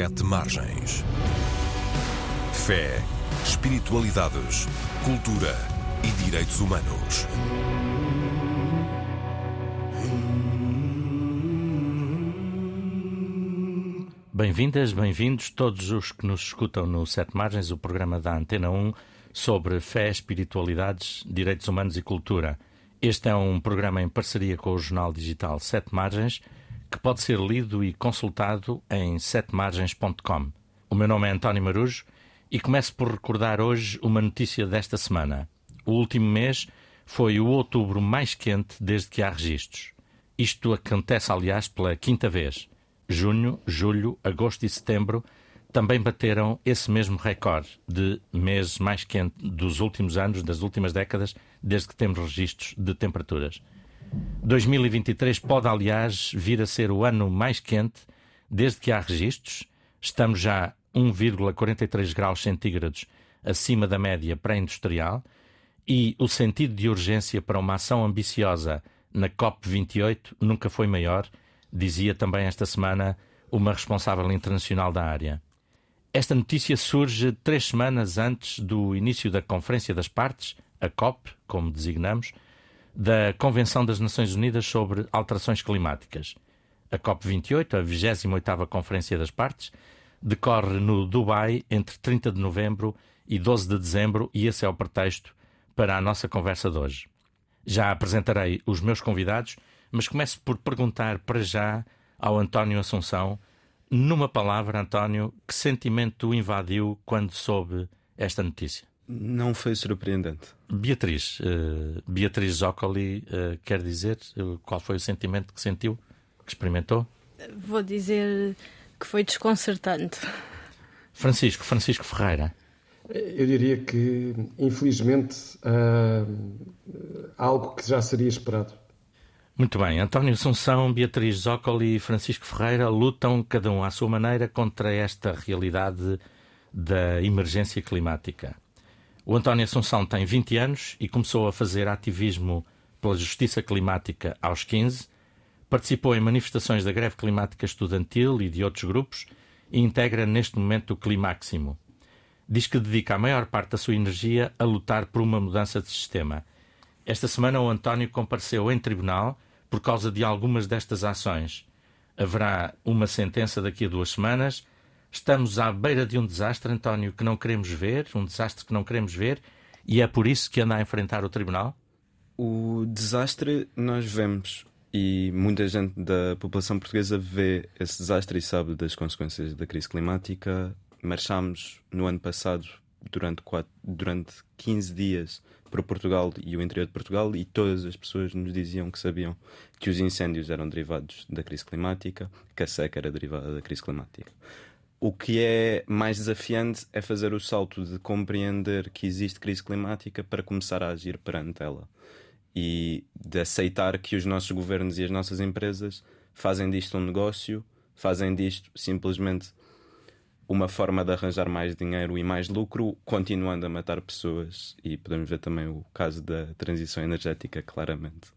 Sete Margens. Fé, espiritualidades, cultura e direitos humanos. Bem-vindas, bem-vindos todos os que nos escutam no Sete Margens, o programa da Antena 1 sobre fé, espiritualidades, direitos humanos e cultura. Este é um programa em parceria com o jornal digital Sete Margens, que pode ser lido e consultado em setemargens.com. O meu nome é António Marujo e começo por recordar hoje uma notícia desta semana. O último mês foi o outubro mais quente desde que há registros. Isto acontece, aliás, pela quinta vez junho, julho, agosto e setembro também bateram esse mesmo recorde de mês mais quente dos últimos anos, das últimas décadas, desde que temos registros de temperaturas. 2023 pode, aliás, vir a ser o ano mais quente desde que há registros. Estamos já 1,43 graus centígrados acima da média pré-industrial e o sentido de urgência para uma ação ambiciosa na COP28 nunca foi maior dizia também esta semana uma responsável internacional da área. Esta notícia surge três semanas antes do início da Conferência das Partes, a COP, como designamos, da Convenção das Nações Unidas sobre Alterações Climáticas. A COP28, a 28ª Conferência das Partes, decorre no Dubai entre 30 de novembro e 12 de dezembro e esse é o pretexto para a nossa conversa de hoje. Já apresentarei os meus convidados mas começo por perguntar para já ao António Assunção, numa palavra, António, que sentimento invadiu quando soube esta notícia? Não foi surpreendente. Beatriz, uh, Beatriz Zoccoli, uh, quer dizer uh, qual foi o sentimento que sentiu, que experimentou? Vou dizer que foi desconcertante. Francisco, Francisco Ferreira. Eu diria que, infelizmente, algo que já seria esperado. Muito bem. António Assunção, Beatriz Zoccoli e Francisco Ferreira lutam, cada um à sua maneira, contra esta realidade da emergência climática. O António Assunção tem 20 anos e começou a fazer ativismo pela justiça climática aos 15. Participou em manifestações da greve climática estudantil e de outros grupos e integra neste momento o Climáximo. Diz que dedica a maior parte da sua energia a lutar por uma mudança de sistema. Esta semana o António compareceu em tribunal por causa de algumas destas ações. Haverá uma sentença daqui a duas semanas. Estamos à beira de um desastre, António, que não queremos ver, um desastre que não queremos ver, e é por isso que anda a enfrentar o tribunal? O desastre nós vemos e muita gente da população portuguesa vê esse desastre e sabe das consequências da crise climática. Marchámos no ano passado durante, quatro, durante 15 dias para Portugal e o interior de Portugal e todas as pessoas nos diziam que sabiam que os incêndios eram derivados da crise climática, que a seca era derivada da crise climática. O que é mais desafiante é fazer o salto de compreender que existe crise climática para começar a agir perante ela e de aceitar que os nossos governos e as nossas empresas fazem disto um negócio, fazem disto simplesmente uma forma de arranjar mais dinheiro e mais lucro, continuando a matar pessoas. E podemos ver também o caso da transição energética, claramente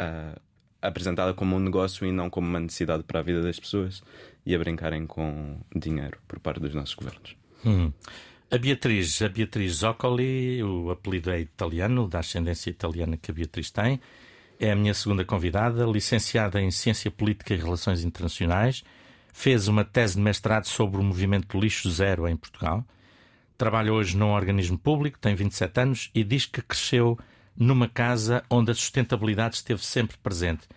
uh, apresentada como um negócio e não como uma necessidade para a vida das pessoas e a brincarem com dinheiro por parte dos nossos governos. Hum. A Beatriz, a Beatriz Zoccoli, o apelido é italiano, da ascendência italiana que a Beatriz tem, é a minha segunda convidada, licenciada em Ciência Política e Relações Internacionais fez uma tese de mestrado sobre o movimento Lixo Zero em Portugal. Trabalha hoje num organismo público, tem 27 anos e diz que cresceu numa casa onde a sustentabilidade esteve sempre presente.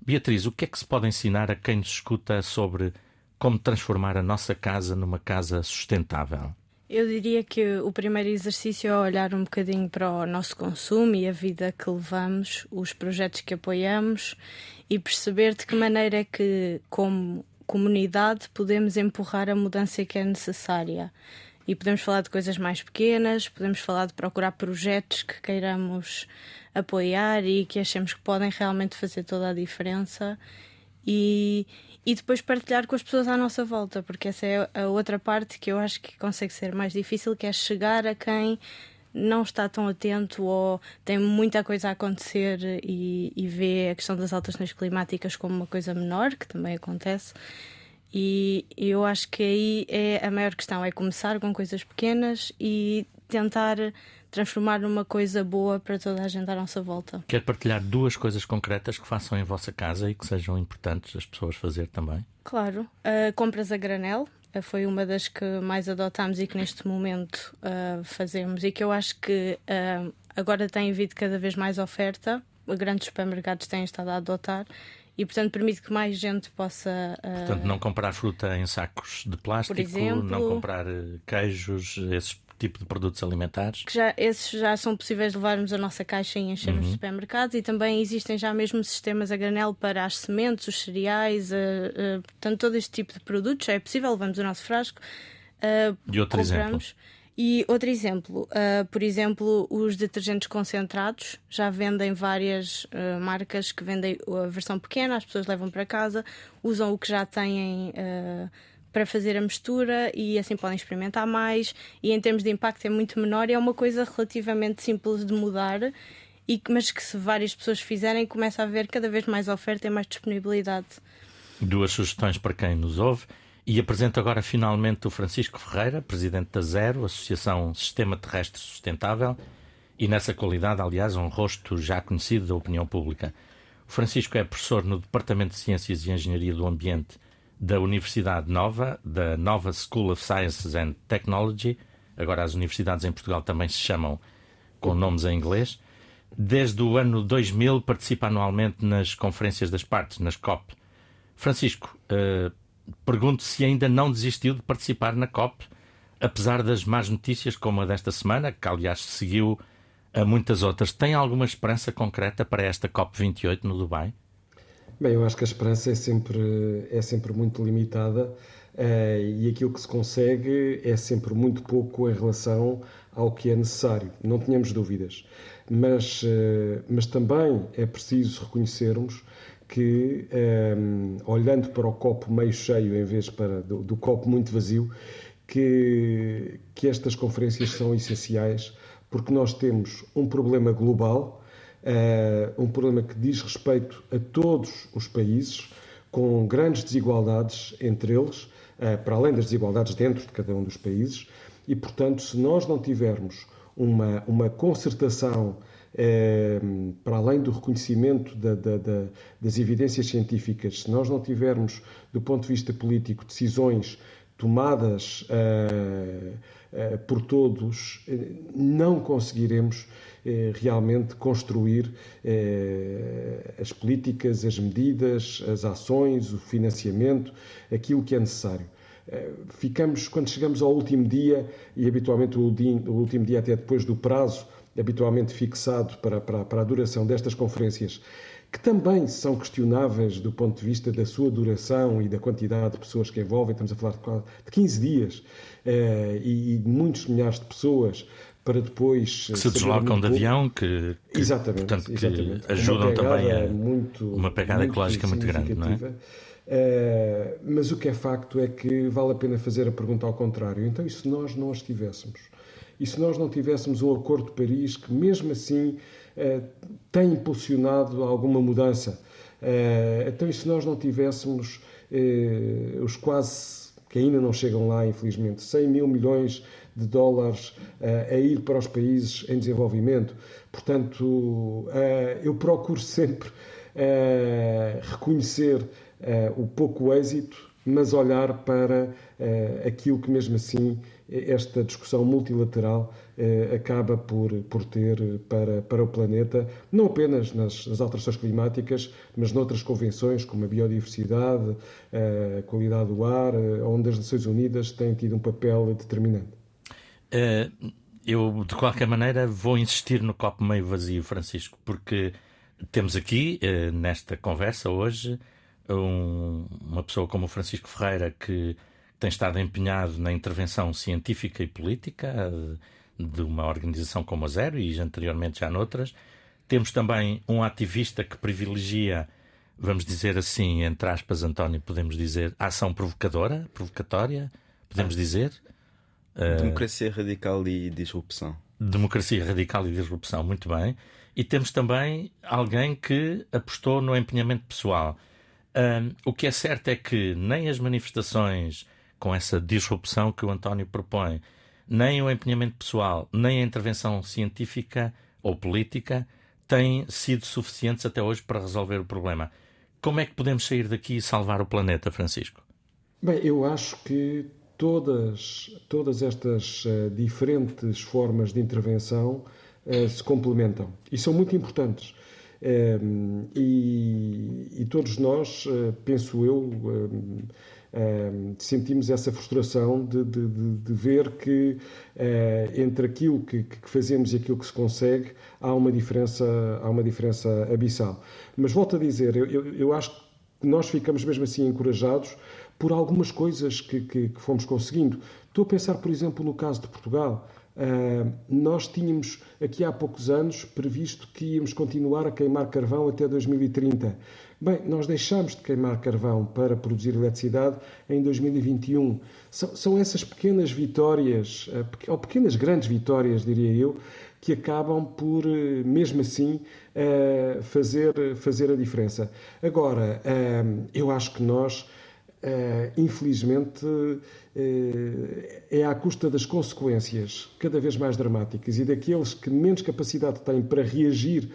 Beatriz, o que é que se pode ensinar a quem nos escuta sobre como transformar a nossa casa numa casa sustentável? Eu diria que o primeiro exercício é olhar um bocadinho para o nosso consumo e a vida que levamos, os projetos que apoiamos e perceber de que maneira é que, como comunidade podemos empurrar a mudança que é necessária. E podemos falar de coisas mais pequenas, podemos falar de procurar projetos que queiramos apoiar e que achemos que podem realmente fazer toda a diferença. E, e depois partilhar com as pessoas à nossa volta, porque essa é a outra parte que eu acho que consegue ser mais difícil, que é chegar a quem não está tão atento ou tem muita coisa a acontecer e, e vê a questão das alterações climáticas como uma coisa menor, que também acontece. E eu acho que aí é a maior questão: é começar com coisas pequenas e tentar transformar numa coisa boa para toda a gente à nossa volta. Quer partilhar duas coisas concretas que façam em vossa casa e que sejam importantes as pessoas fazer também? Claro. Uh, compras a granel. Uh, foi uma das que mais adotámos e que neste momento uh, fazemos e que eu acho que agora tem havido cada vez mais oferta. Grandes supermercados têm estado a adotar e, portanto, permite que mais gente possa. Uh... Portanto, não comprar fruta em sacos de plástico, exemplo, não comprar eh, queijos, esse tipo de produtos alimentares. Que já, esses já são possíveis de levarmos a nossa caixa e enchermos uhum. os supermercados e também existem já mesmo sistemas a granel para as sementes, os cereais, uh, uh, portanto, todo este tipo de produtos já é possível, levamos o nosso frasco. Uh, e outro compramos. exemplo? E outro exemplo, uh, por exemplo, os detergentes concentrados já vendem várias uh, marcas que vendem a versão pequena, as pessoas levam para casa, usam o que já têm uh, para fazer a mistura e assim podem experimentar mais. E em termos de impacto é muito menor e é uma coisa relativamente simples de mudar. E, mas que se várias pessoas fizerem, começa a haver cada vez mais oferta e mais disponibilidade. Duas sugestões para quem nos ouve. E apresento agora finalmente o Francisco Ferreira, presidente da Zero, Associação Sistema Terrestre Sustentável, e nessa qualidade, aliás, um rosto já conhecido da opinião pública. O Francisco é professor no Departamento de Ciências e Engenharia do Ambiente da Universidade Nova, da Nova School of Sciences and Technology. Agora as universidades em Portugal também se chamam com nomes em inglês. Desde o ano 2000 participa anualmente nas conferências das partes, nas COP. Francisco, uh, pergunto se ainda não desistiu de participar na COP, apesar das más notícias como a desta semana, que aliás seguiu a muitas outras. Tem alguma esperança concreta para esta COP28 no Dubai? Bem, eu acho que a esperança é sempre, é sempre muito limitada uh, e aquilo que se consegue é sempre muito pouco em relação ao que é necessário. Não tenhamos dúvidas. Mas, uh, mas também é preciso reconhecermos que, um, ehm, olhando para o copo meio cheio em vez para do, do, copo muito vazio, que, que estas conferências são essenciais porque nós temos um problema global, uh, um problema que diz respeito a todos os países, com grandes desigualdades entre eles, uh, para além das desigualdades dentro de cada um dos países, e portanto, se nós não tivermos uma, uma concertação é, para além do reconhecimento da, da, da, das evidências científicas, se nós não tivermos, do ponto de vista político, decisões tomadas uh, uh, por todos, não conseguiremos realmente construir as políticas, as medidas, as ações, o financiamento, aquilo que é necessário. Ficamos, quando chegamos ao último dia, e habitualmente o, último dia até depois do prazo habitualmente fixado para, para, para a duração destas conferências, que também são questionáveis do ponto de vista da sua duração e da quantidade de pessoas que envolvem. Estamos a falar de, de 15 dias eh, e, e muitos milhares de pessoas para depois que se deslocam de avião que, que exatamente, portanto, que exatamente. ajudam também a muito, uma pegada muito ecológica muito grande, não é? Uh, mas o que é facto é que vale a pena fazer a pergunta ao contrário. Então, e se nós não as tivéssemos? E se nós não tivéssemos um Acordo de Paris que, mesmo assim, eh, tem impulsionado alguma mudança? Eh, então, e se nós não tivéssemos eh, os quase, que ainda não chegam lá, infelizmente, 100 mil milhões de dólares a ir para os países em desenvolvimento? Portanto, eu procuro sempre reconhecer o pouco êxito, mas olhar para aquilo que, mesmo assim, esta discussão multilateral eh, acaba por, por ter para, para o planeta, não apenas nas, nas, alterações climáticas, mas noutras convenções, como a biodiversidade, a qualidade do ar, eh, onde as Nações Unidas têm tido um papel determinante. Eh, eu, de qualquer maneira, vou insistir no copo meio vazio, Francisco, porque temos aqui, nesta conversa hoje, um, uma pessoa como o Francisco Ferreira que tem estado empenhado na intervenção científica e política de uma organização como a Zero e anteriormente já noutras. Temos também um ativista que privilegia, vamos dizer assim, entre aspas, António, podemos dizer, a ação provocadora, provocatória, podemos ah. dizer. Democracia uh, radical e disrupção. Democracia radical e disrupção, muito bem. E temos também alguém que apostou no empenhamento pessoal. Um, o que é certo é que nem as manifestações com essa disrupção que o António propõe, nem o empenhamento pessoal, nem a intervenção científica ou política têm sido suficientes até hoje para resolver o problema. Como é que podemos sair daqui e salvar o planeta, Francisco? Bem, eu acho que todas, todas estas uh, diferentes formas de intervenção uh, se complementam e são muito importantes. Um, e, e, todos nós, uh, penso eu, sentimos essa frustração de, de, de, de ver que entre aquilo que, que, fazemos e aquilo que se consegue há uma diferença, há uma diferença abissal. Mas volto a dizer, eu, eu, eu acho que nós ficamos mesmo assim encorajados por algumas coisas que, que, que fomos conseguindo. Estou a pensar, por exemplo, no caso de Portugal. Uh, nós tínhamos aqui há poucos anos previsto que íamos continuar a queimar carvão até 2030. Bem, nós deixamos de queimar carvão para produzir eletricidade em 2021. São, são essas pequenas vitórias, uh, ou pequenas grandes vitórias, diria eu, que acabam por, uh, mesmo assim, fazer, fazer a diferença. Agora, eu acho que nós infelizmente, é à custa das consequências cada vez mais dramáticas e daqueles que menos capacidade têm para reagir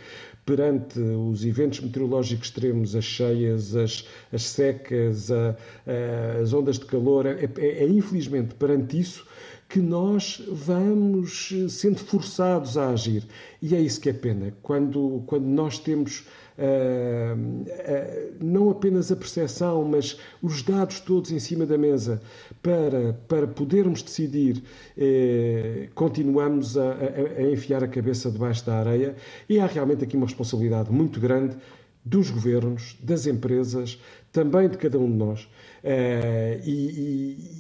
perante os eventos meteorológicos extremos, as cheias, as, as secas, a, a, as ondas de calor. É, é, é infelizmente perante isso que nós vamos sendo forçados a agir. E é isso que é pena. Quando, quando nós temos uh, uh, não apenas a percepção, mas os dados todos em cima da mesa para, para podermos decidir, uh, continuamos a, a, a enfiar a cabeça debaixo da areia. E há realmente aqui uma responsabilidade muito grande dos governos, das empresas, também de cada um de nós. Uh, e,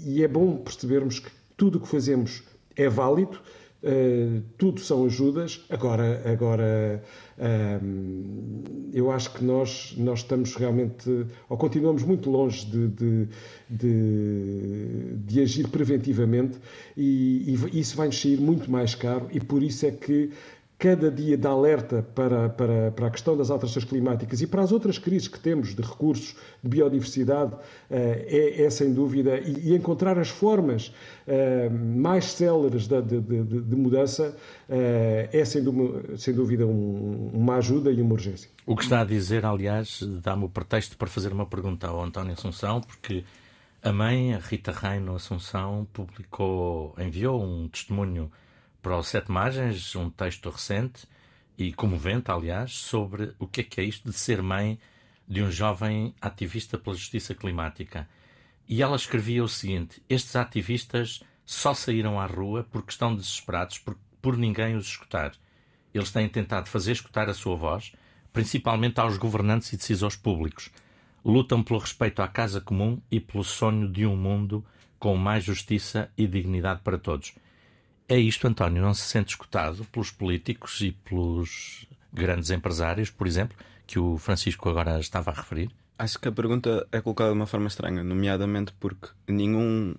e, e, é bom percebermos que tudo o que fazemos é válido, uh, tudo são ajudas. Agora, agora uh, eu acho que nós, nós estamos realmente, ou continuamos muito longe de, de, de, de agir preventivamente e, e isso vai-nos sair muito mais caro e por isso é que cada dia de alerta para, para, para a questão das alterações climáticas e para as outras crises que temos de recursos, de biodiversidade, é, é sem dúvida, e, encontrar as formas mais céleres de, de, de, de mudança é sem sem dúvida um, uma ajuda e uma urgência. O que está a dizer, aliás, dá-me o pretexto para fazer uma pergunta ao António Assunção, porque a mãe, a Rita Reino Assunção, publicou, enviou um testemunho para o Sete Margens um texto recente e comovente, aliás, sobre o que é que é isto de ser mãe de um jovem ativista pela justiça climática. E ela escrevia o seguinte: Estes ativistas só saíram à rua porque estão desesperados por, por ninguém os escutar. Eles têm tentado fazer escutar a sua voz, principalmente aos governantes e decisores públicos. Lutam pelo respeito à casa comum e pelo sonho de um mundo com mais justiça e dignidade para todos. É isto, António, não se sente escutado pelos políticos e pelos grandes empresários, por exemplo, que o Francisco agora estava a referir? Acho que a pergunta é colocada de uma forma estranha, nomeadamente porque nenhum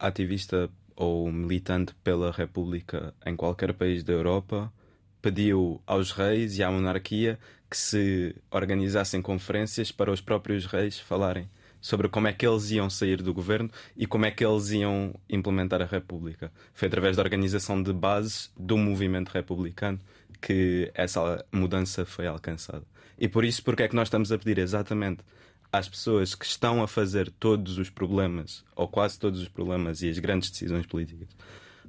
ativista ou militante pela República em qualquer país da Europa pediu aos reis e à monarquia que se organizassem conferências para os próprios reis falarem sobre como é que eles iam sair do governo e como é que eles iam implementar a República. Foi através da organização de bases do movimento republicano que essa mudança foi alcançada. E por isso, porque é que nós estamos a pedir exatamente às pessoas que estão a fazer todos os problemas, ou quase todos os problemas e as grandes decisões políticas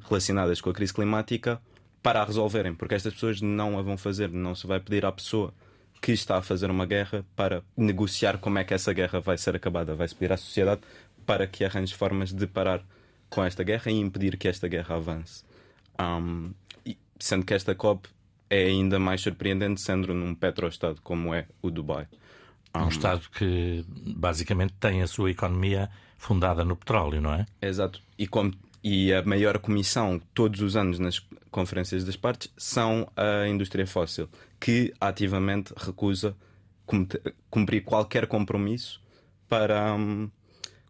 relacionadas com a crise climática, para a resolverem, porque estas pessoas não a vão fazer, não se vai pedir à pessoa que está a fazer uma guerra para negociar como é que essa guerra vai ser acabada. Vai-se pedir à sociedade para que arranje formas de parar com esta guerra e impedir que esta guerra avance. Um, sendo que esta COP é ainda mais surpreendente sendo num petroestado como é o Dubai. Um, um Estado que basicamente tem a sua economia fundada no petróleo, não é? Exato. E como e a maior comissão todos os anos nas conferências das partes são a indústria fóssil, que ativamente recusa cumprir qualquer compromisso para, um,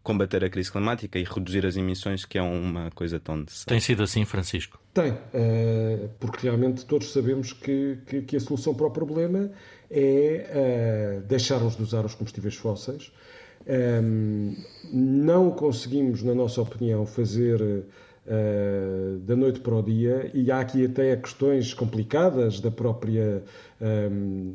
combater a crise climática e reduzir as emissões, que é uma coisa tão necessária. Tem sido assim, Francisco? Tem, uh, porque realmente todos sabemos que, que, que, a solução para o problema é uh, deixarmos de usar os combustíveis fósseis. Um, não conseguimos, na nossa opinião, fazer uh, da noite para o dia, e há aqui até questões complicadas da própria um,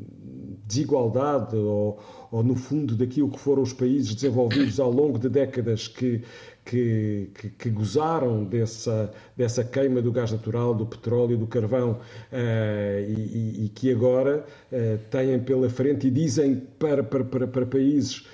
desigualdade ou, ou, no fundo, daquilo que foram os países desenvolvidos ao longo de décadas que, que, que, que gozaram dessa, dessa queima do gás natural, do petróleo, do carvão uh, e, e, que agora uh, têm pela frente e dizem para, para, para, para países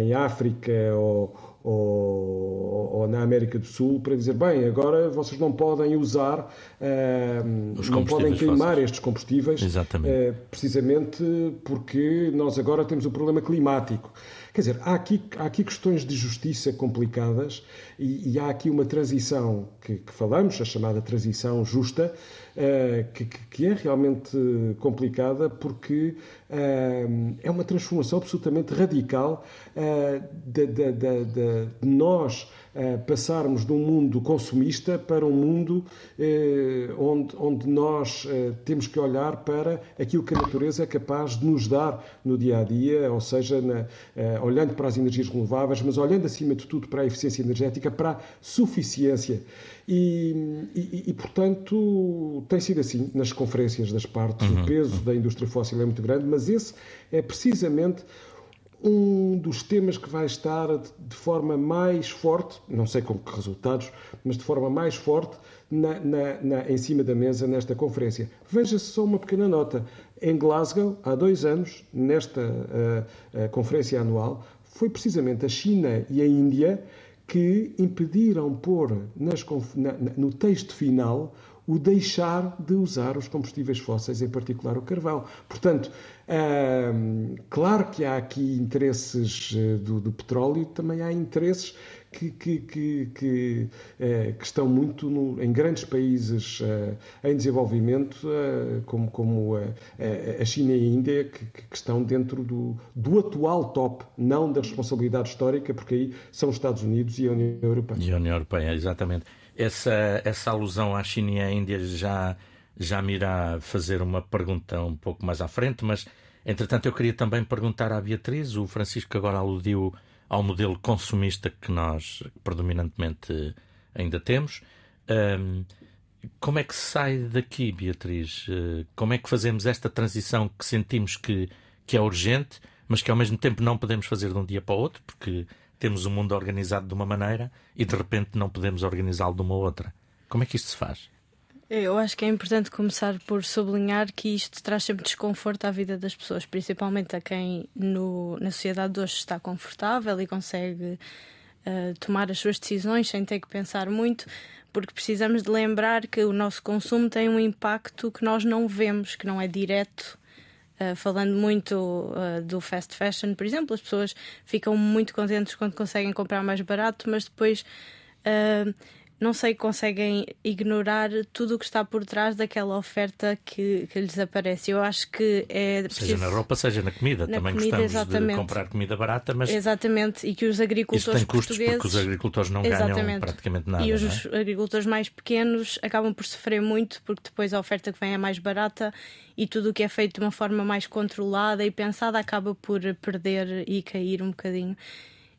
em África ou ou, ou, na América do Sul para dizer bem agora vocês não podem usar uh, não podem queimar estes combustíveis uh, precisamente porque nós agora temos o um problema climático Quer dizer, há aqui, há aqui questões de justiça complicadas e, e há aqui uma transição que, que, falamos, a chamada transição justa, uh, que, que, é realmente complicada porque uh, é uma transformação absolutamente radical uh, de, de, de, de nós passarmos de um mundo consumista para um mundo eh, onde, onde nós eh, temos que olhar para aquilo que a natureza é capaz de nos dar no dia a dia, ou seja, na, eh, olhando para as energias renováveis, mas olhando acima de tudo para a eficiência energética, para a suficiência. E, e, e, portanto, tem sido assim nas conferências das partes. Uhum. O peso da indústria fóssil é muito grande, mas esse é precisamente um dos temas que vai estar de forma mais forte, não sei com que resultados, mas de forma mais forte na, na, na, em cima da mesa nesta conferência. Veja-se só uma pequena nota. Em Glasgow, há dois anos, nesta uh, uh, conferência anual, foi precisamente a China e a Índia que impediram pôr nas, na, no texto final o deixar de usar os combustíveis fósseis, em particular o carvão. Portanto, claro que há aqui interesses eh, do, do petróleo, também há interesses que, que, que, que, eh, que estão muito no, em grandes países eh, em desenvolvimento, como, como a China e a Índia, que, que, estão dentro do, do atual top, não da responsabilidade histórica, porque aí são os Estados Unidos e a União Europeia. E a União Europeia, exatamente essa, essa alusão à China e à Índia já, já me irá fazer uma pergunta um pouco mais à frente, mas entretanto eu queria também perguntar à Beatriz, o Francisco agora aludiu ao modelo consumista que nós predominantemente ainda temos. Um, como é que se sai daqui, Beatriz? Uh, como é que fazemos esta transição que sentimos que, que é urgente, mas que ao mesmo tempo não podemos fazer de um dia para o outro, porque temos o um mundo organizado de uma maneira e de repente não podemos organizá-lo de uma outra. Como é que isto se faz? Eu acho que é importante começar por sublinhar que isto traz sempre desconforto à vida das pessoas, principalmente a quem no, na sociedade de hoje está confortável e consegue uh, tomar as suas decisões sem ter que pensar muito, porque precisamos de lembrar que o nosso consumo tem um impacto que nós não vemos, que não é direto Uh, falando muito uh, do fast fashion, por exemplo, as pessoas ficam muito contentes quando conseguem comprar mais barato, mas depois uh, não sei, conseguem ignorar tudo o que está por trás daquela oferta que, que lhes aparece. Eu acho que é. Preciso... Seja na roupa, seja na comida. Na Também comida, gostamos exatamente. de comprar comida barata, mas. Exatamente, e que os agricultores Isso tem custos portugueses. Porque os agricultores não exatamente. ganham praticamente nada. E os é? agricultores mais pequenos acabam por sofrer muito porque depois a oferta que vem é mais barata e tudo o que é feito de uma forma mais controlada e pensada acaba por perder e cair um bocadinho.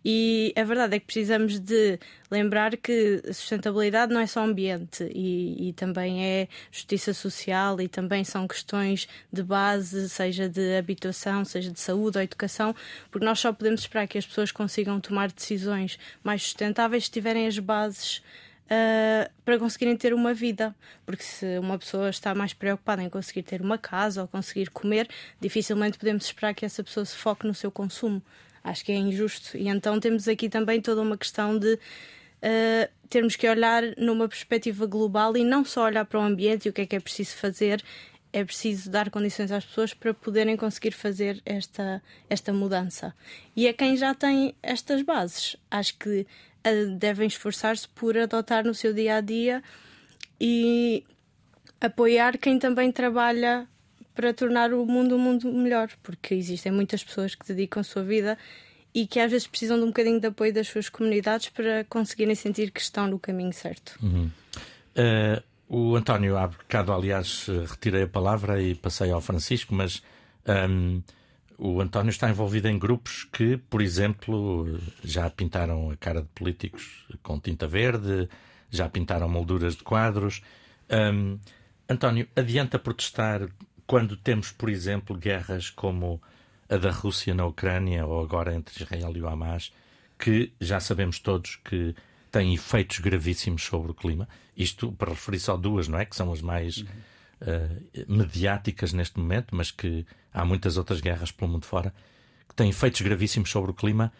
E a verdade é que precisamos de lembrar que sustentabilidade não é só ambiente e, e, também é justiça social e também são questões de base, seja de habitação, seja de saúde ou educação, porque nós só podemos esperar que as pessoas consigam tomar decisões mais sustentáveis se tiverem as bases. Uh, para conseguirem ter uma vida. Porque se uma pessoa está mais preocupada em conseguir ter uma casa ou conseguir comer, dificilmente podemos esperar que essa pessoa se foque no seu consumo. Acho que é injusto. E então temos aqui também toda uma questão de uh, termos que olhar numa perspectiva global e não só olhar para o ambiente e o que é que é preciso fazer, é preciso dar condições às pessoas para poderem conseguir fazer esta, esta mudança. E a quem já tem estas bases, acho que uh, devem esforçar-se por adotar no seu dia a dia e apoiar quem também trabalha para tornar o mundo um mundo melhor, porque existem muitas pessoas que dedicam a sua vida e que às vezes precisam de um bocadinho de apoio das suas comunidades para conseguirem sentir que estão no caminho certo. Uhum. Uh, o António, há bocado, aliás, retirei a palavra e passei ao Francisco, mas um, o António está envolvido em grupos que, por exemplo, já pintaram a cara de políticos com tinta verde, já pintaram molduras de quadros. Um, António, adianta protestar quando temos, por exemplo, guerras como a da Rússia na Ucrânia ou agora entre Israel e o Hamas, que já sabemos todos que têm efeitos gravíssimos sobre o clima. Isto para referir só duas, não é? Que são as mais uhum. uh, mediáticas neste momento, mas que há muitas outras guerras pelo mundo fora que têm efeitos gravíssimos sobre o clima.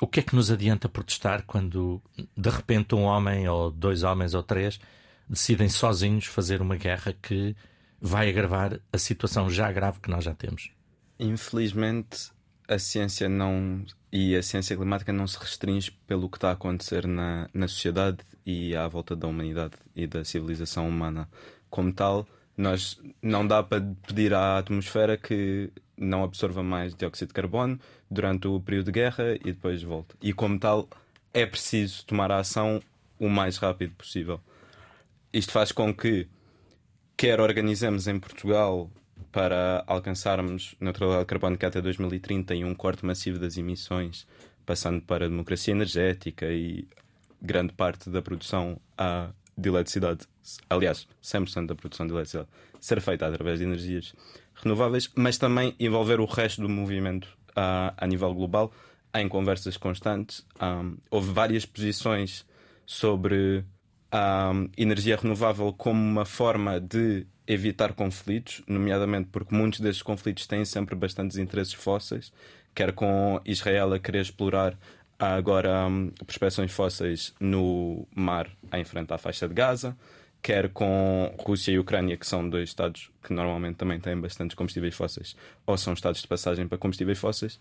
O que é que nos adianta protestar quando de repente um homem ou dois homens ou três decidem sozinhos fazer uma guerra que vai agravar a situação já grave que nós já temos? Infelizmente, a ciência não e a ciência climática não se restringe pelo que está a acontecer na, na sociedade e à volta da humanidade e da civilização humana. Como tal, nós não dá para pedir à atmosfera que não absorva mais dióxido de carbono durante o período de guerra e depois volta. E como tal, é preciso tomar a ação o mais rápido possível. Isto faz com que quer organizemos em Portugal para alcançarmos neutralidade carbónica até 2030 e um corte massivo das emissões, passando para a democracia energética e grande parte da produção de eletricidade, aliás, 100% da produção de eletricidade, ser feita através de energias renováveis, mas também envolver o resto do movimento a, a nível global em conversas constantes. Um, houve várias posições sobre a energia renovável como uma forma de evitar conflitos, nomeadamente porque muitos desses conflitos têm sempre bastantes interesses fósseis, quer com Israel a querer explorar agora um, prospecções fósseis no mar em frente à faixa de Gaza, quer com Rússia e Ucrânia, que são dois estados que normalmente também têm bastantes combustíveis fósseis, ou são estados de passagem para combustíveis fósseis,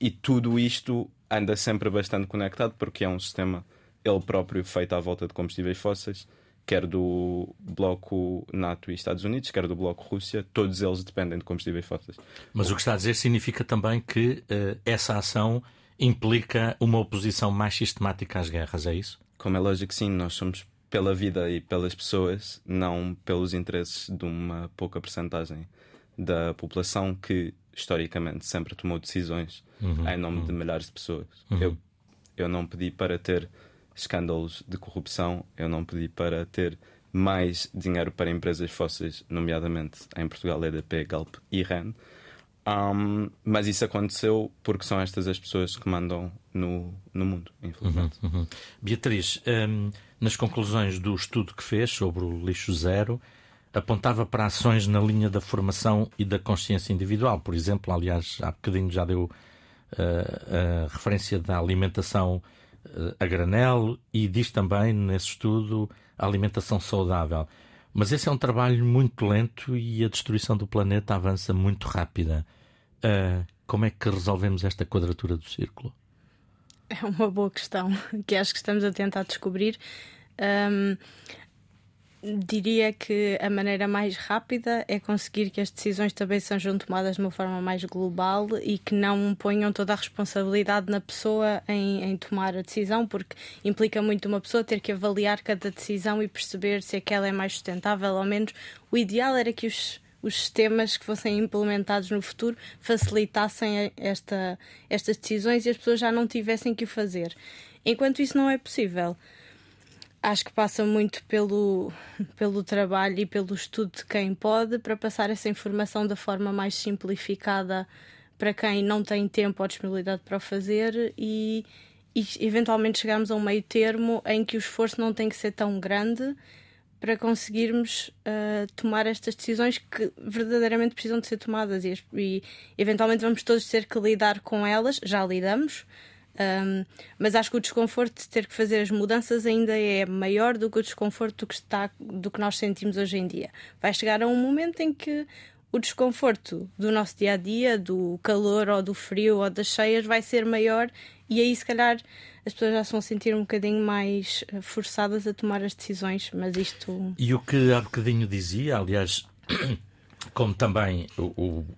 e tudo isto anda sempre bastante conectado porque é um sistema ele próprio feito à volta de combustíveis fósseis quer do bloco NATO e Estados Unidos, quer do bloco Rússia, todos eles dependem de combustíveis fósseis. Mas o que está a dizer significa também que uh, essa ação implica uma oposição mais sistemática às guerras, é isso? Como é lógico, sim, nós somos pela vida e pelas pessoas, não pelos interesses de uma pouca percentagem da população que historicamente sempre tomou decisões uhum, em nome uhum. de milhares de pessoas. Uhum. Eu, eu não pedi para ter escândalos de corrupção, eu não pedi para ter mais dinheiro para empresas fósseis, nomeadamente em Portugal, EDP, Galp e REN. Um, mas isso aconteceu porque são estas as pessoas que mandam no, no mundo, infelizmente. Uhum, uhum. Beatriz, um, nas conclusões do estudo que fez sobre o lixo zero, apontava para ações na linha da formação e da consciência individual. Por exemplo, aliás, há bocadinho já deu uh, a referência da alimentação a granel e diz também nesse estudo a alimentação saudável. Mas esse é um trabalho muito lento e a destruição do planeta avança muito rápida. Uh, como é que resolvemos esta quadratura do círculo? É uma boa questão que acho que estamos a tentar descobrir. Um, diria que a maneira mais rápida é conseguir que as decisões também sejam tomadas de uma forma mais global e que não ponham toda a responsabilidade na pessoa em, em, tomar a decisão, porque implica muito uma pessoa ter que avaliar cada decisão e perceber se aquela é mais sustentável ou menos. O ideal era que os, os sistemas que fossem implementados no futuro facilitassem esta, estas decisões e as pessoas já não tivessem que o fazer. Enquanto isso não é possível acho que passa muito pelo, pelo trabalho e pelo estudo de quem pode para passar essa informação da forma mais simplificada para quem não tem tempo ou disponibilidade para o fazer e, e eventualmente chegarmos a um meio termo em que o esforço não tem que ser tão grande para conseguirmos uh, tomar estas decisões que verdadeiramente precisam de ser tomadas e, e eventualmente vamos todos ter que lidar com elas, já lidamos, um, mas acho que o desconforto de ter que fazer as mudanças ainda é maior do que o desconforto do que, está, do que nós sentimos hoje em dia. Vai chegar a um momento em que o desconforto do nosso dia a dia, do calor ou do frio ou das cheias, vai ser maior e aí, se calhar, as pessoas já se vão sentir um bocadinho mais eh, forçadas a tomar as decisões. Mas isto. E o que há bocadinho dizia, aliás, como também o,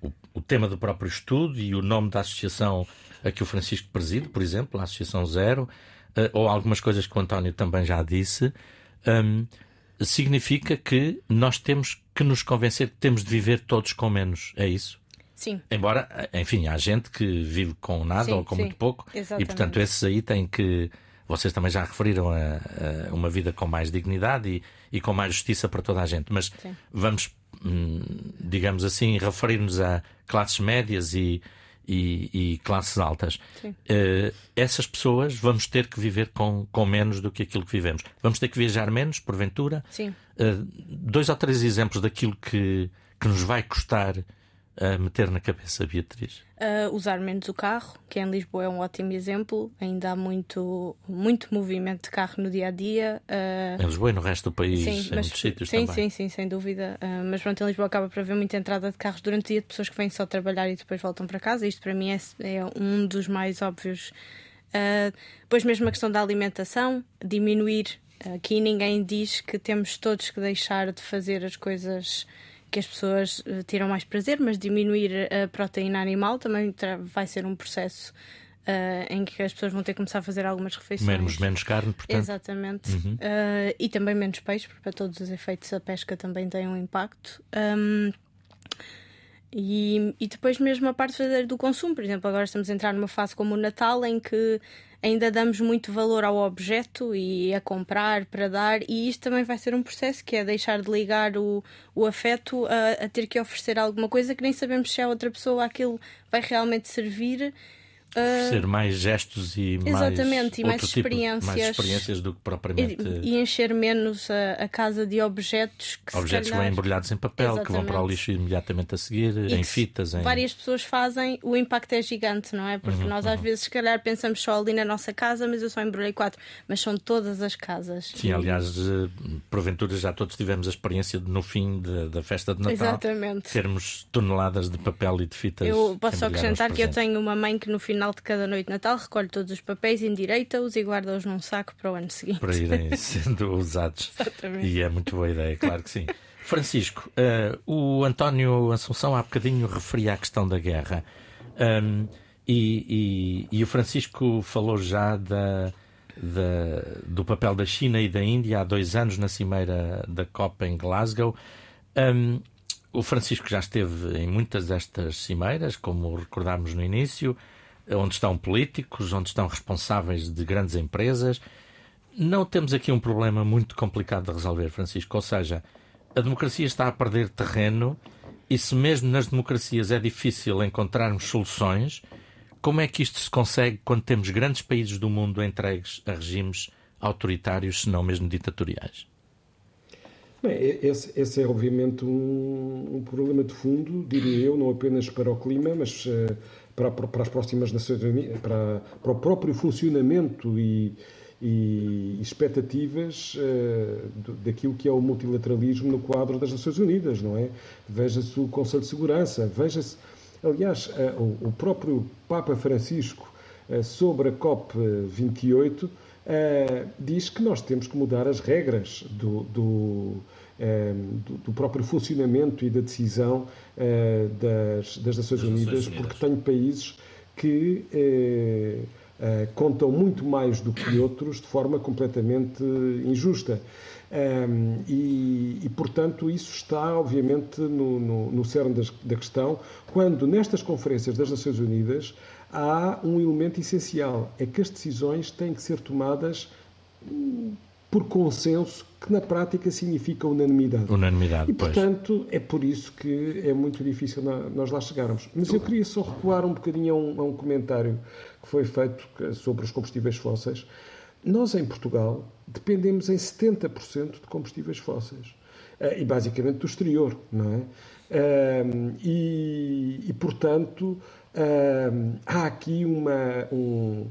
o, o tema do próprio estudo e o nome da associação a que o Francisco preside, por exemplo, a Associação Zero, uh, ou algumas coisas que o António também já disse, um, significa que nós temos que nos convencer que temos de viver todos com menos. É isso? Sim. Embora, enfim, há gente que vive com nada sim, ou com sim, muito pouco, exatamente. e portanto esses aí têm que. Vocês também já referiram a, a uma vida com mais dignidade e, e, com mais justiça para toda a gente, mas sim. vamos, hum, digamos assim, referir-nos a classes médias e, e, e classes altas. Uh, essas pessoas vamos ter que viver com, com menos do que aquilo que vivemos. Vamos ter que viajar menos, porventura. Uh, dois ou três exemplos daquilo que, que nos vai custar a meter na cabeça, Beatriz? Uh, usar menos o carro, que em Lisboa é um ótimo exemplo. Ainda há muito, muito movimento de carro no dia a dia. Uh... Em Lisboa e no resto do país, sim, em mas, muitos sítios sim, também. Sim, sim, sem dúvida. Uh, mas pronto, em Lisboa acaba por haver muita entrada de carros durante o dia de pessoas que vêm só trabalhar e depois voltam para casa. Isto para mim é, é um dos mais óbvios. depois, mesmo a questão da alimentação, diminuir. Aqui ninguém diz que temos todos que deixar de fazer as coisas que as pessoas uh, tiram mais prazer, mas diminuir a proteína animal também vai ser um processo uh, em que as pessoas vão ter que começar a fazer algumas refeições. Menos, menos carne, portanto. Exatamente. Uhum. Uh, e também menos peixe, porque para todos os efeitos a pesca também tem um impacto. Um, e, e, depois mesmo a parte do consumo, por exemplo, agora estamos a entrar numa fase como o Natal em que ainda damos muito valor ao objeto e a comprar para dar, e isto também vai ser um processo que é deixar de ligar o, o afeto a, a ter que oferecer alguma coisa que nem sabemos se a outra pessoa aquilo vai realmente servir Oferecer uh, mais gestos e exatamente, mais, e mais experiências. Tipo, mais experiências do que propriamente. E, e encher menos a, a, casa de objetos que Objetos calhar... que vão embrulhados em papel, exatamente. que vão para o lixo imediatamente a seguir, e em fitas. Em... Várias pessoas fazem, o impacto é gigante, não é? Porque uhum, nós às uhum. vezes, se calhar, pensamos só ali na nossa casa, mas eu só embrulhei quatro. Mas são todas as casas. Sim, e... aliás, eh, porventura já todos tivemos a experiência de, no fim de, da festa de Natal exatamente. termos toneladas de papel e de fitas. Eu posso acrescentar que eu tenho uma mãe que no final de cada noite Natal Natal, recolhe todos os papéis, endireita-os e guarda-os num saco para o ano seguinte. Para irem sendo usados. Exatamente. E é muito boa ideia, claro que sim. Francisco, uh, o António Assunção há bocadinho referia a questão da guerra. Um, e, e, e, o Francisco falou já da, da, do papel da China e da Índia há dois anos na cimeira da COP em Glasgow. Um, o Francisco já esteve em muitas destas cimeiras, como recordámos no início onde estão políticos, onde estão responsáveis de grandes empresas. Não temos aqui um problema muito complicado de resolver, Francisco. Ou seja, a democracia está a perder terreno e se mesmo nas democracias é difícil encontrarmos soluções, como é que isto se consegue quando temos grandes países do mundo entregues a regimes autoritários, se não mesmo ditatoriais? Bem, esse, esse, é obviamente um, um, problema de fundo, diria eu, não apenas para o clima, mas uh, para, para as próximas Nações Unidas, para, para o próprio funcionamento e, e expectativas uh, daquilo que é o multilateralismo no quadro das Nações Unidas, não é? Veja-se o Conselho de Segurança, veja-se, aliás, uh, o, próprio Papa Francisco uh, sobre a COP28 diz que nós temos que mudar as regras do, do do, do, próprio funcionamento e da decisão eh, das, das Nações Unidas, porque tenho países que eh, eh, contam muito mais do que outros de forma completamente injusta. Um, ehm, e, e, portanto, isso está, obviamente, no, no, no cerne das, da questão, quando nestas conferências das Nações Unidas há um elemento essencial: é que as decisões têm que ser tomadas hum, por consenso, que na prática significa unanimidade. Unanimidade, E, portanto, pois. é por isso que é muito difícil nós lá chegarmos. Mas eu queria só recuar um bocadinho a um, a um comentário que foi feito sobre os combustíveis fósseis. Nós, em Portugal, dependemos em 70% de combustíveis fósseis. Eh, e, basicamente, do exterior, não é? E, e portanto, há aqui uma... Um,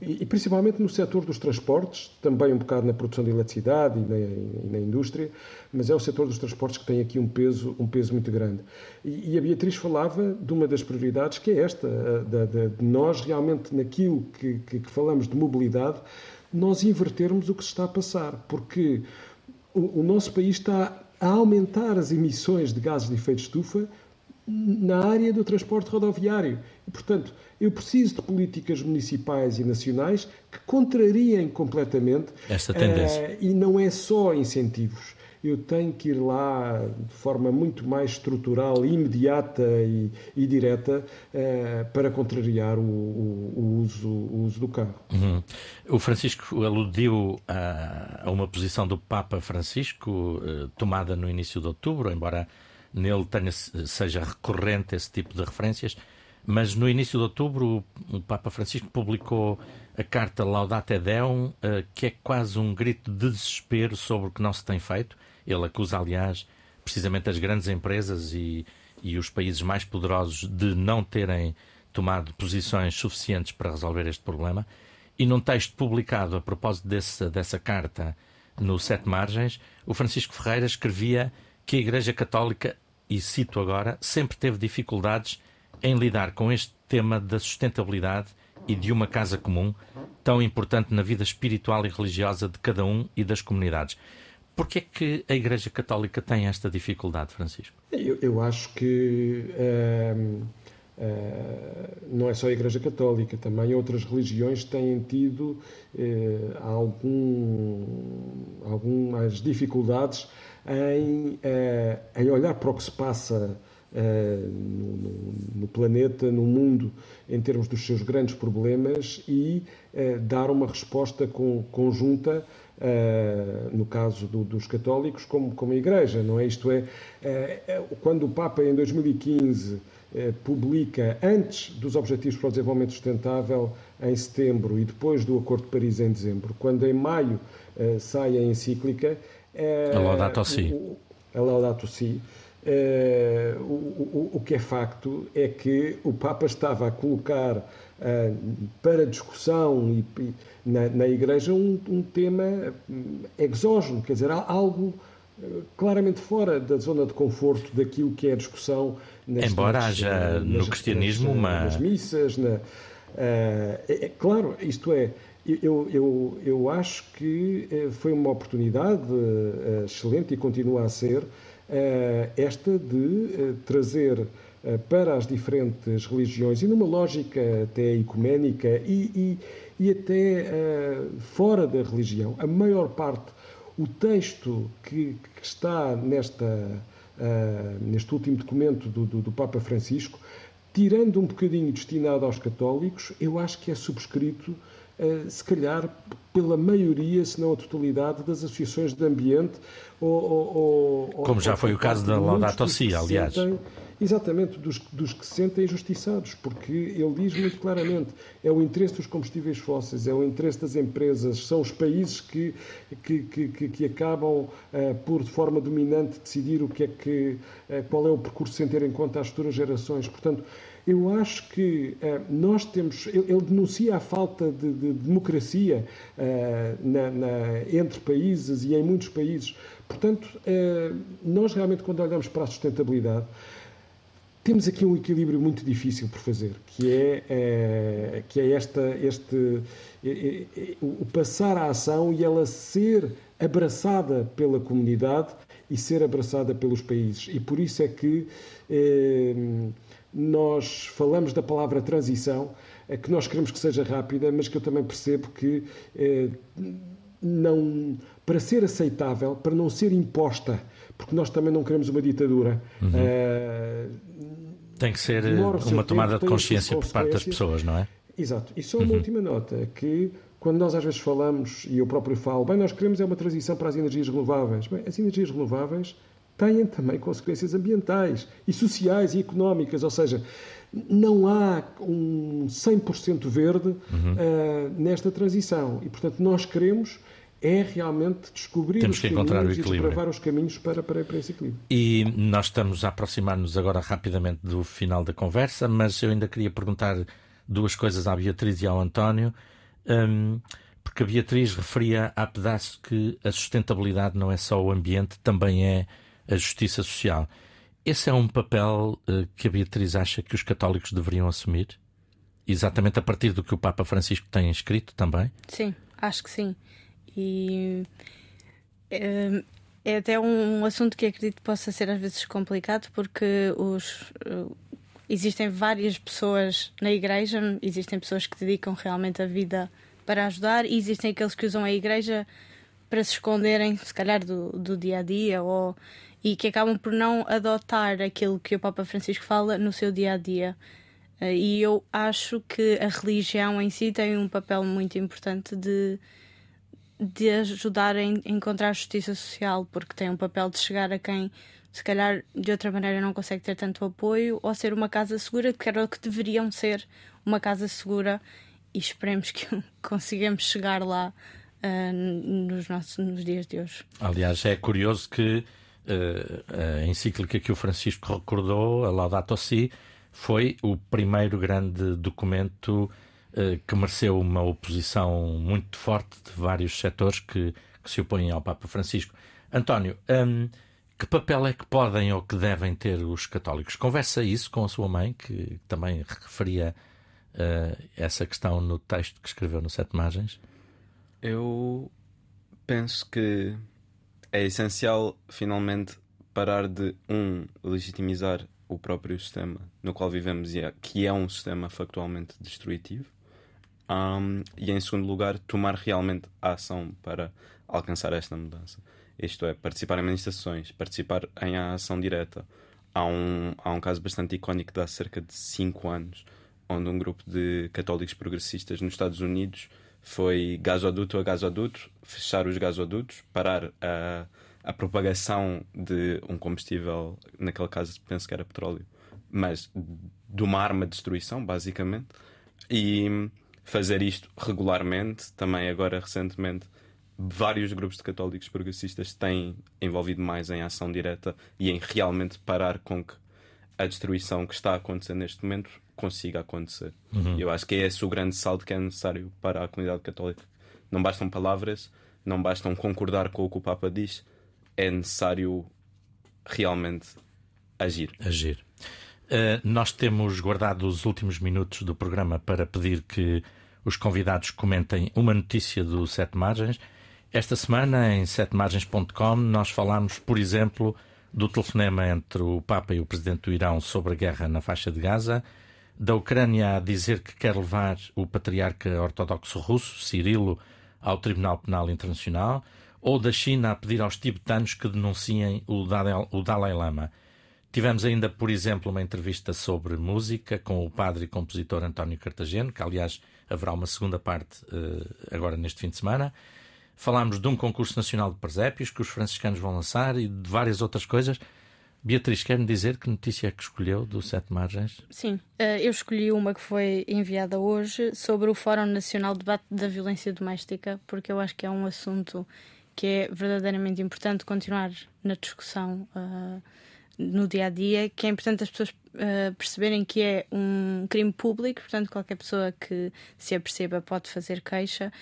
e, principalmente no setor dos transportes, também um bocado na produção de eletricidade e na, e na, indústria, mas é o setor dos transportes que tem aqui um peso, um peso muito grande. E, e a Beatriz falava de uma das prioridades, que é esta, de nós realmente naquilo que, que, que, falamos de mobilidade, nós invertermos o que se está a passar, porque o, o nosso país está a aumentar as emissões de gases de efeito de estufa na área do transporte rodoviário. E, portanto, eu preciso de políticas municipais e nacionais que contrariem completamente esta tendência. Uh, e não é só incentivos eu tenho que ir lá de forma muito mais estrutural, imediata e, e direta uh, para contrariar o, o, o, uso, o, uso, do carro. Uhum. O Francisco aludiu a, a, uma posição do Papa Francisco uh, tomada no início de outubro, embora nele tenha, seja recorrente esse tipo de referências. Mas no início de outubro, o Papa Francisco publicou a carta Laudate Deum, eh, que é quase um grito de desespero sobre o que não se tem feito. Ele acusa, aliás, precisamente as grandes empresas e, e os países mais poderosos de não terem tomado posições suficientes para resolver este problema. E num texto publicado a propósito desse, dessa carta no Sete Margens, o Francisco Ferreira escrevia que a Igreja Católica, e cito agora, sempre teve dificuldades em lidar com este tema da sustentabilidade e de uma casa comum, tão importante na vida espiritual e religiosa de cada um e das comunidades. Por que é que a Igreja Católica tem esta dificuldade, Francisco? Eu, eu acho que uh, uh, não é só a Igreja Católica, também outras religiões têm tido uh, algum, algumas dificuldades em, em olhar para o que se passa Uh, no, no, planeta, no mundo, em termos dos seus grandes problemas e uh, dar uma resposta com, conjunta, no caso do, dos católicos, como, como a Igreja, não é? Isto é, quando o Papa, em 2015, publica, antes dos Objetivos para o Desenvolvimento Sustentável, em setembro, e depois do Acordo de Paris, em dezembro, quando em maio sai a encíclica. A Laudato Si. A Laudato Si Uh, o, o, o, que é facto é que o Papa estava a colocar uh, para discussão e, e na, na, Igreja um, um, tema hum, exógeno, quer dizer, algo uh, claramente fora da zona de conforto daquilo que é a discussão. Nas, Embora nas, haja nas, no cristianismo uma. Nas missas, na, é, é, claro, isto é. Eu, eu, eu acho que foi uma oportunidade excelente e continua a ser eh, esta de eh, trazer eh, para as diferentes religiões e numa lógica até ecuménica e, e, e até fora da religião. A maior parte, o texto que, que está nesta, neste último documento do, do, do Papa Francisco, tirando um bocadinho destinado aos católicos, eu acho que é subscrito se calhar pela maioria, se não a totalidade, das associações de ambiente. Ou, ou, ou Como já foi o caso da Laudato Si, aliás. Sentem, exatamente, dos, dos que se sentem injustiçados, porque ele diz muito claramente: é o interesse dos combustíveis fósseis, é o interesse das empresas, são os países que, que, que, que acabam uh, por, de forma dominante, decidir o que é que, uh, qual é o percurso sem ter em conta as futuras gerações. Portanto, eu acho que uh, nós temos. Ele, denuncia a falta de, de democracia uh, na, na, entre países e em muitos países. Portanto, uh, nós realmente, quando olhamos para a sustentabilidade, temos aqui um equilíbrio muito difícil por fazer, que é, que é esta, este, o passar a ação e ela ser abraçada pela comunidade e ser abraçada pelos países. E por isso é que nós falamos da palavra transição, é que nós queremos que seja rápida, mas que eu também percebo que eh, não, para ser aceitável, para não ser imposta, porque nós também não queremos uma ditadura. Uhum. Eh, Tem que ser uma tomada tempo, de consciência por parte das pessoas, não é? Exato. E só uma uhum. última nota, que quando nós às vezes falamos, e eu próprio falo, bem, nós queremos é uma transição para as energias renováveis. Bem, as energias renováveis têm também consequências ambientais e sociais e económicas, ou seja, não há um 100% verde uhum. uh, nesta transição e, portanto, nós queremos é realmente descobrir Temos os que encontrar caminhos o equilíbrio. e desbravar os caminhos para, para, para esse equilíbrio. E nós estamos a aproximar-nos agora rapidamente do final da conversa, mas eu ainda queria perguntar duas coisas à Beatriz e ao António, um, porque a Beatriz referia a pedaço que a sustentabilidade não é só o ambiente, também é a justiça social. Esse é um papel uh, que a Beatriz acha que os católicos deveriam assumir? Exatamente a partir do que o Papa Francisco tem escrito também? Sim, acho que sim. E uh, é até um, assunto que acredito possa ser às vezes complicado, porque os, uh, existem várias pessoas na igreja, existem pessoas que dedicam realmente a vida para ajudar, e existem aqueles que usam a igreja para se esconderem, se calhar, do, do dia a dia, ou, e que acabam por não adotar aquilo que o Papa Francisco fala no seu dia a dia. Uh, e eu acho que a religião em si tem um papel muito importante de de ajudar a encontrar justiça social, porque tem um papel de chegar a quem, se calhar, de outra maneira não consegue ter tanto apoio, ou ser uma casa segura, que era o que deveriam ser uma casa segura, e esperemos que consigamos chegar lá uh, nos, nossos, nos dias de hoje. Aliás, é curioso que a encíclica que o Francisco recordou, a Laudato Si, foi o primeiro grande documento eh, que mereceu uma oposição muito forte de vários setores que, que se opõem ao Papa Francisco. António, um, que papel é que podem ou que devem ter os católicos? Conversa isso com a sua mãe, que também referia uh, essa questão no texto que escreveu no Sete Margens? Eu penso que é essencial, finalmente, parar de, um, legitimizar o próprio sistema no qual vivemos, é, que é um sistema factualmente destrutivo, um, e em segundo lugar, tomar realmente a ação para alcançar esta mudança. Isto é, participar em manifestações, participar em ação direta. Há um, há um caso bastante icónico de há cerca de 5 anos, onde um grupo de católicos progressistas nos Estados Unidos foi gasoduto a gasoduto, fechar os gasodutos, parar a, a propagação de um combustível, naquele caso penso que era petróleo, mas de uma arma de destruição, basicamente. E fazer isto regularmente. Também, agora, recentemente, vários grupos de católicos progressistas têm envolvido mais em ação direta e em realmente parar com que a destruição que está a acontecer neste momento consiga acontecer. Uhum. Eu acho que é esse o grande salto que é necessário para a comunidade católica. Não bastam palavras, não bastam concordar com o que o Papa diz, é necessário realmente agir. Agir. Uh, nós temos guardado os últimos minutos do programa para pedir que os convidados comentem uma notícia do Sete Margens. Esta semana, em setemargens.com, nós falámos, por exemplo, do telefonema entre o Papa e o Presidente do Irão sobre a guerra na faixa de Gaza, da Ucrânia a dizer que quer levar o patriarca ortodoxo russo, Cirilo, ao Tribunal Penal Internacional, ou da China a pedir aos tibetanos que denunciem o Dalai Lama. Tivemos ainda, por exemplo, uma entrevista sobre música com o padre e compositor António Cartageno, que aliás haverá uma segunda parte uh, agora neste fim de semana. Falámos de um concurso nacional de presépios que os franciscanos vão lançar e de várias outras coisas. Beatriz, quer-me dizer que notícia é que escolheu do Sete Margens? Sim, eh, eu escolhi uma que foi enviada hoje sobre o Fórum Nacional de Debate da Violência Doméstica, porque eu acho que é um assunto que é verdadeiramente importante continuar na discussão. Uh, no dia a dia, que é importante as pessoas uh, perceberem que é um crime público, portanto, qualquer pessoa que se aperceba pode fazer queixa.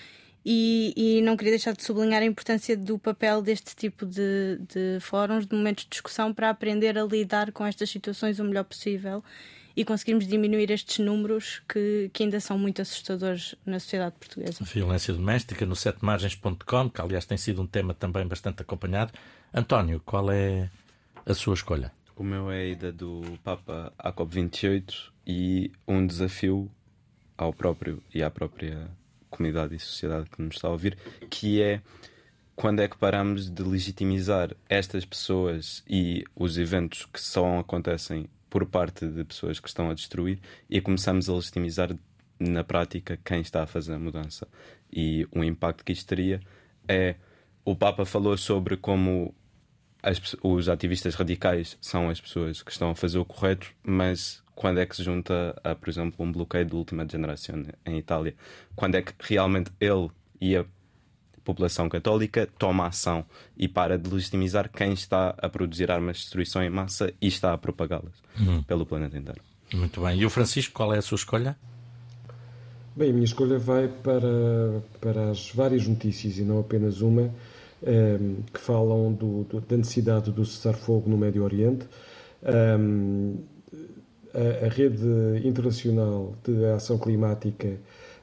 E, e, não queria deixar de sublinhar a importância do papel deste tipo de, de fóruns, de momentos de discussão, para aprender a lidar com estas situações o melhor possível e conseguirmos diminuir estes números que, que ainda são muito assustadores na sociedade portuguesa. Violência doméstica no setemargens.com, que aliás tem sido um tema também bastante acompanhado. António, qual é a sua escolha? O meu é a ida do Papa à COP28 e um desafio ao próprio e à própria comunidade e sociedade que nos está a ouvir, que é quando é que paramos de legitimizar estas pessoas e os eventos que só acontecem por parte de pessoas que estão a destruir e começamos a legitimizar na prática quem está a fazer a mudança. E o impacto que isto teria é. O Papa falou sobre como as, os ativistas radicais são as pessoas que estão a fazer o correto, mas quando é que se junta a, por exemplo, um bloqueio de última geração em Itália? Quando é que realmente ele e a população católica toma ação e para de legitimizar quem está a produzir armas de destruição em massa e está a propagá-las uhum. pelo planeta inteiro? Muito bem. E o Francisco, qual é a sua escolha? Bem, a minha escolha vai para, para as várias notícias e não apenas uma um, que falam do, do, da necessidade do cessar-fogo no Médio Oriente. Um, a, a, rede internacional de ação climática,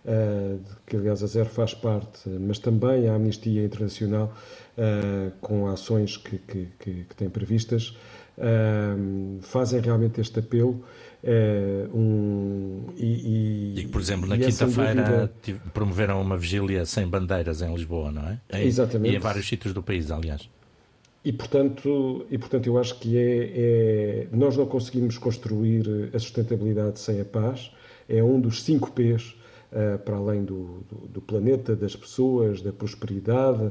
uh, que aliás a Zero faz parte, mas também a Amnistia Internacional, uh, com ações que, que, que, que têm previstas, uh, fazem realmente este apelo. Uh, um, e, e, por exemplo, na é quinta-feira dúvida... promoveram uma vigília sem bandeiras em Lisboa, não é? Em, Exatamente. E em vários sítios do país, aliás. E portanto, e portanto eu acho que é, é, nós não conseguimos construir a sustentabilidade sem a paz. É um dos cinco P's uh, para além do, do, do, planeta, das pessoas, da prosperidade um,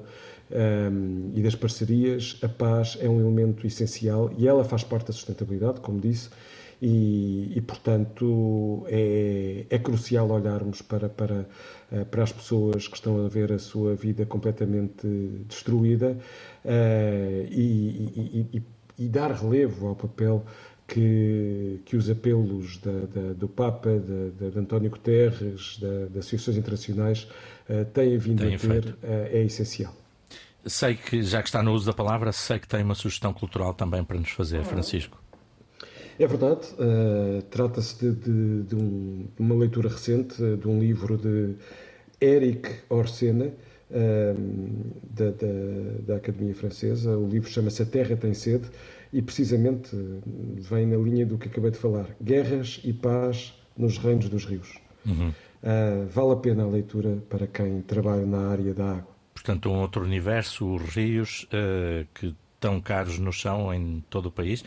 ehm, e das parcerias. A paz é um elemento essencial e ela faz parte da sustentabilidade, como disse. E, e, portanto é, é, crucial olharmos para, para, eh, para as pessoas que estão a ver a sua vida completamente destruída uh, e, e, e, dar relevo ao papel que, que os apelos da, da, do Papa, de, de, António Guterres, das associações internacionais uh, têm vindo Tem a ter uh, é essencial. Sei que, já que está no uso da palavra, sei que tem uma sugestão cultural também para nos fazer, Francisco. É verdade, uh, trata-se de, de, de, um, de, uma leitura recente de um livro de Eric Orsena, da, da, da, Academia Francesa. O livro chama-se A Terra Tem Sede e, precisamente, vem na linha do que acabei de falar: Guerras e Paz nos Reinos dos Rios. Uhum. Uh, vale a pena a leitura para quem trabalha na área da água. Portanto, um outro universo, os rios, uh, que tão caros nos são em todo o país.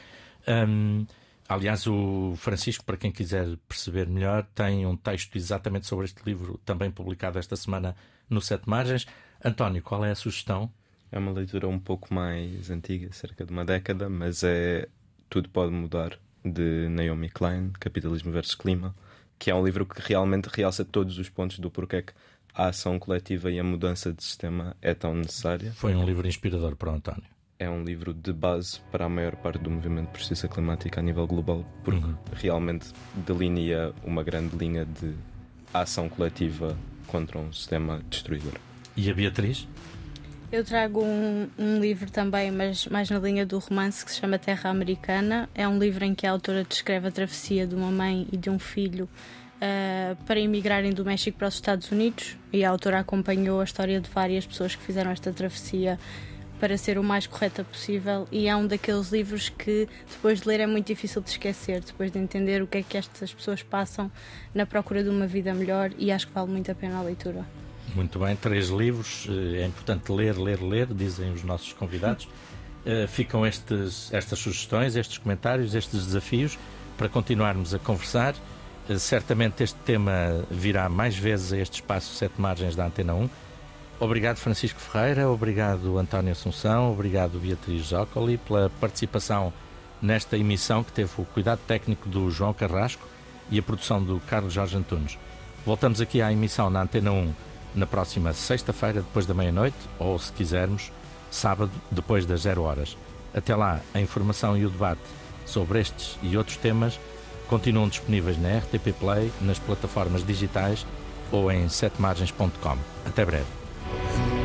Um, aliás, o Francisco, para quem quiser perceber melhor, tem um texto exatamente sobre este livro, também publicado esta semana no Sete Margens. António, qual é a sugestão? É uma leitura um pouco mais antiga, cerca de uma década, mas é Tudo Pode Mudar, de Naomi Klein, Capitalismo versus Clima, que é um livro que realmente realça todos os pontos do porquê que a ação coletiva e a mudança de sistema é tão necessária. Foi um livro inspirador para o António. É um livro de base para a maior parte do movimento de justiça climática a nível global, porque uhum. realmente delinea uma grande linha de ação coletiva contra um sistema destruidor. E a Beatriz? Eu trago um, um, livro também, mas mais na linha do romance, que se chama Terra Americana. É um livro em que a autora descreve a travessia de uma mãe e de um filho uh, para emigrarem do México para os Estados Unidos. E a autora acompanhou a história de várias pessoas que fizeram esta travessia para ser o mais correta possível. E é um daqueles livros que, depois de ler, é muito difícil de esquecer, depois de entender o que é que estas pessoas passam na procura de uma vida melhor. E acho que vale muito a pena a leitura. Muito bem, três livros. Eh, é importante ler, ler, ler, dizem os nossos convidados. Uh, ficam estes, estas sugestões, estes comentários, estes desafios para continuarmos a conversar. Uh, certamente este tema virá mais vezes a este espaço Sete Margens da Antena 1. Obrigado, Francisco Ferreira. Obrigado, António Assunção. Obrigado, Beatriz Zócoli, pela participação nesta emissão que teve o cuidado técnico do João Carrasco e a produção do Carlos Jorge Antunes. Voltamos aqui à emissão na Antena 1 na próxima sexta-feira, depois da meia-noite, ou, se quisermos, sábado, depois das zero horas. Até lá, a informação e o debate sobre estes e outros temas continuam disponíveis na RTP Play, nas plataformas digitais ou em setemargens.com. Até breve. Thank.